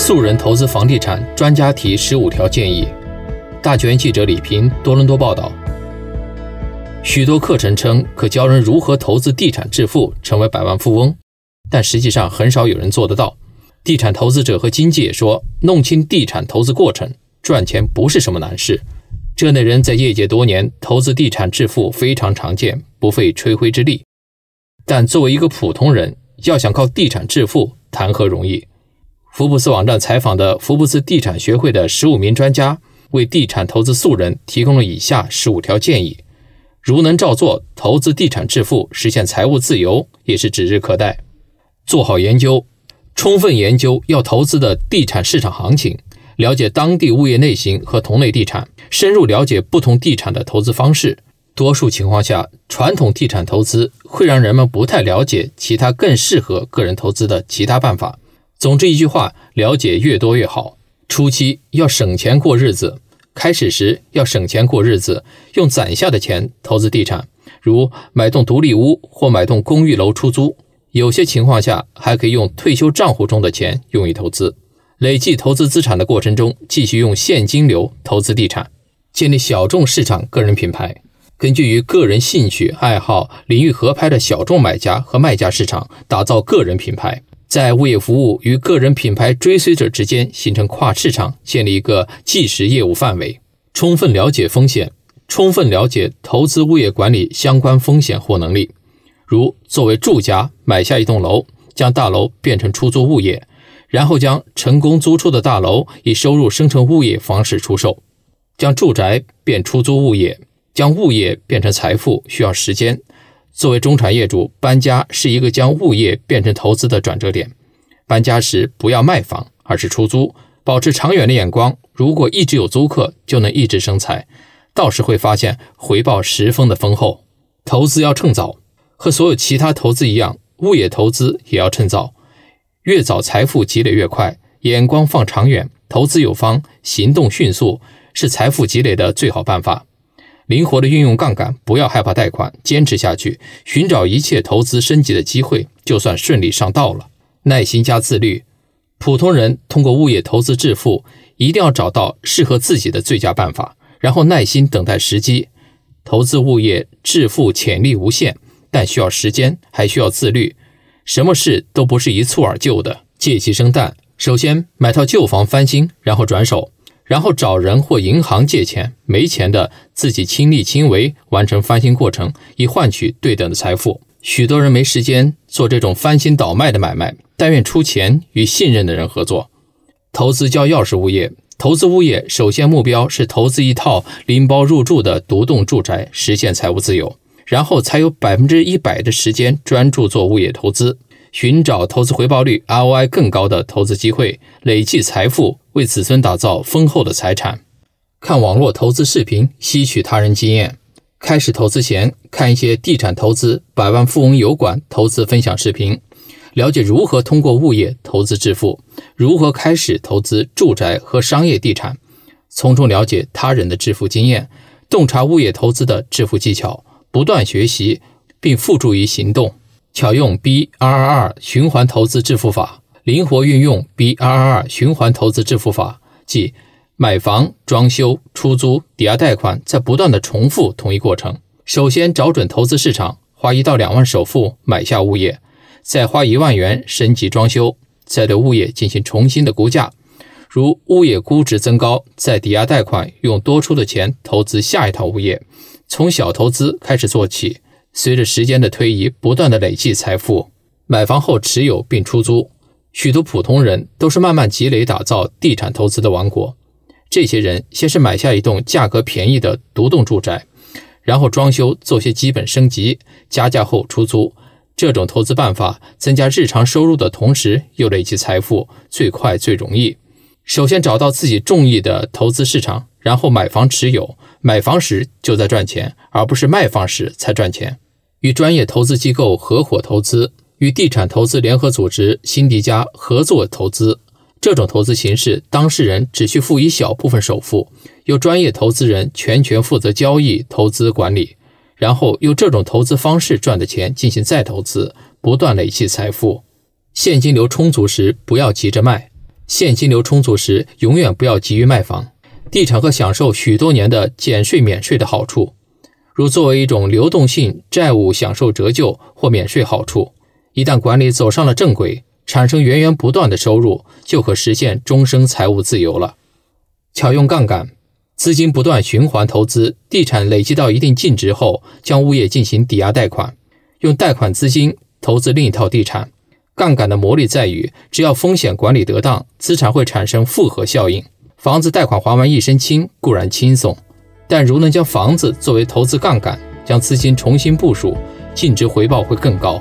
素人投资房地产，专家提十五条建议。大权记者李平多伦多报道。许多课程称可教人如何投资地产致富，成为百万富翁，但实际上很少有人做得到。地产投资者和经纪也说，弄清地产投资过程，赚钱不是什么难事。这类人在业界多年，投资地产致富非常常见，不费吹灰之力。但作为一个普通人，要想靠地产致富，谈何容易？福布斯网站采访的福布斯地产学会的十五名专家，为地产投资素人提供了以下十五条建议：如能照做，投资地产致富，实现财务自由，也是指日可待。做好研究，充分研究要投资的地产市场行情。了解当地物业类型和同类地产，深入了解不同地产的投资方式。多数情况下，传统地产投资会让人们不太了解其他更适合个人投资的其他办法。总之一句话，了解越多越好。初期要省钱过日子，开始时要省钱过日子，用攒下的钱投资地产，如买栋独立屋或买栋公寓楼出租。有些情况下还可以用退休账户中的钱用于投资。累计投资资产的过程中，继续用现金流投资地产，建立小众市场个人品牌。根据与个人兴趣爱好领域合拍的小众买家和卖家市场，打造个人品牌，在物业服务与个人品牌追随者之间形成跨市场，建立一个即时业务范围。充分了解风险，充分了解投资物业管理相关风险或能力，如作为住家买下一栋楼，将大楼变成出租物业。然后将成功租出的大楼以收入生成物业方式出售，将住宅变出租物业，将物业变成财富需要时间。作为中产业主，搬家是一个将物业变成投资的转折点。搬家时不要卖房，而是出租，保持长远的眼光。如果一直有租客，就能一直生财，到时会发现回报十分的丰厚。投资要趁早，和所有其他投资一样，物业投资也要趁早。越早财富积累越快，眼光放长远，投资有方，行动迅速，是财富积累的最好办法。灵活的运用杠杆，不要害怕贷款，坚持下去，寻找一切投资升级的机会，就算顺利上道了。耐心加自律，普通人通过物业投资致富，一定要找到适合自己的最佳办法，然后耐心等待时机。投资物业致富潜力无限，但需要时间，还需要自律。什么事都不是一蹴而就的，借鸡生蛋。首先买套旧房翻新，然后转手，然后找人或银行借钱，没钱的自己亲力亲为完成翻新过程，以换取对等的财富。许多人没时间做这种翻新倒卖的买卖，但愿出钱与信任的人合作。投资交钥匙物业，投资物业首先目标是投资一套拎包入住的独栋住宅，实现财务自由。然后才有百分之一百的时间专注做物业投资，寻找投资回报率 ROI 更高的投资机会，累计财富，为子孙打造丰厚的财产。看网络投资视频，吸取他人经验。开始投资前，看一些地产投资、百万富翁油管投资分享视频，了解如何通过物业投资致富，如何开始投资住宅和商业地产，从中了解他人的致富经验，洞察物业投资的致富技巧。不断学习并付诸于行动，巧用 BRRR 循环投资致富法，灵活运用 BRRR 循环投资致富法，即买房、装修、出租、抵押贷款，在不断的重复同一过程。首先找准投资市场，花一到两万首付买下物业，再花一万元升级装修，再对物业进行重新的估价。如物业估值增高，再抵押贷款用多出的钱投资下一套物业。从小投资开始做起，随着时间的推移，不断的累积财富。买房后持有并出租，许多普通人都是慢慢积累打造地产投资的王国。这些人先是买下一栋价格便宜的独栋住宅，然后装修做些基本升级，加价后出租。这种投资办法增加日常收入的同时又累积财富，最快最容易。首先找到自己中意的投资市场，然后买房持有。买房时就在赚钱，而不是卖房时才赚钱。与专业投资机构合伙投资，与地产投资联合组织辛迪加合作投资，这种投资形式，当事人只需付一小部分首付，由专业投资人全权负责交易、投资管理，然后用这种投资方式赚的钱进行再投资，不断累积财富。现金流充足时，不要急着卖。现金流充足时，永远不要急于卖房。地产会享受许多年的减税免税的好处，如作为一种流动性债务享受折旧或免税好处。一旦管理走上了正轨，产生源源不断的收入，就可实现终生财务自由了。巧用杠杆，资金不断循环投资，地产累积到一定净值后，将物业进行抵押贷款，用贷款资金投资另一套地产。杠杆的魔力在于，只要风险管理得当，资产会产生复合效应。房子贷款还完一身轻固然轻松，但如能将房子作为投资杠杆，将资金重新部署，净值回报会更高。